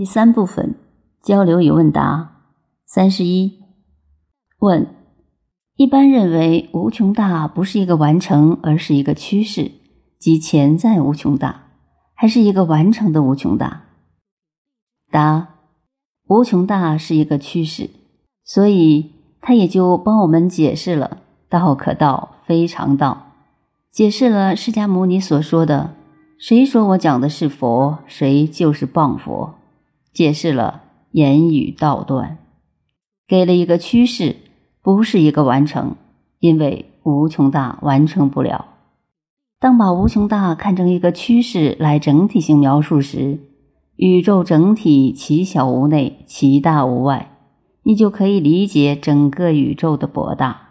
第三部分交流与问答三十一问：一般认为无穷大不是一个完成，而是一个趋势，即潜在无穷大，还是一个完成的无穷大？答：无穷大是一个趋势，所以他也就帮我们解释了“道可道，非常道”，解释了释迦牟尼所说的“谁说我讲的是佛，谁就是谤佛”。解释了言语道断，给了一个趋势，不是一个完成，因为无穷大完成不了。当把无穷大看成一个趋势来整体性描述时，宇宙整体其小无内，其大无外，你就可以理解整个宇宙的博大。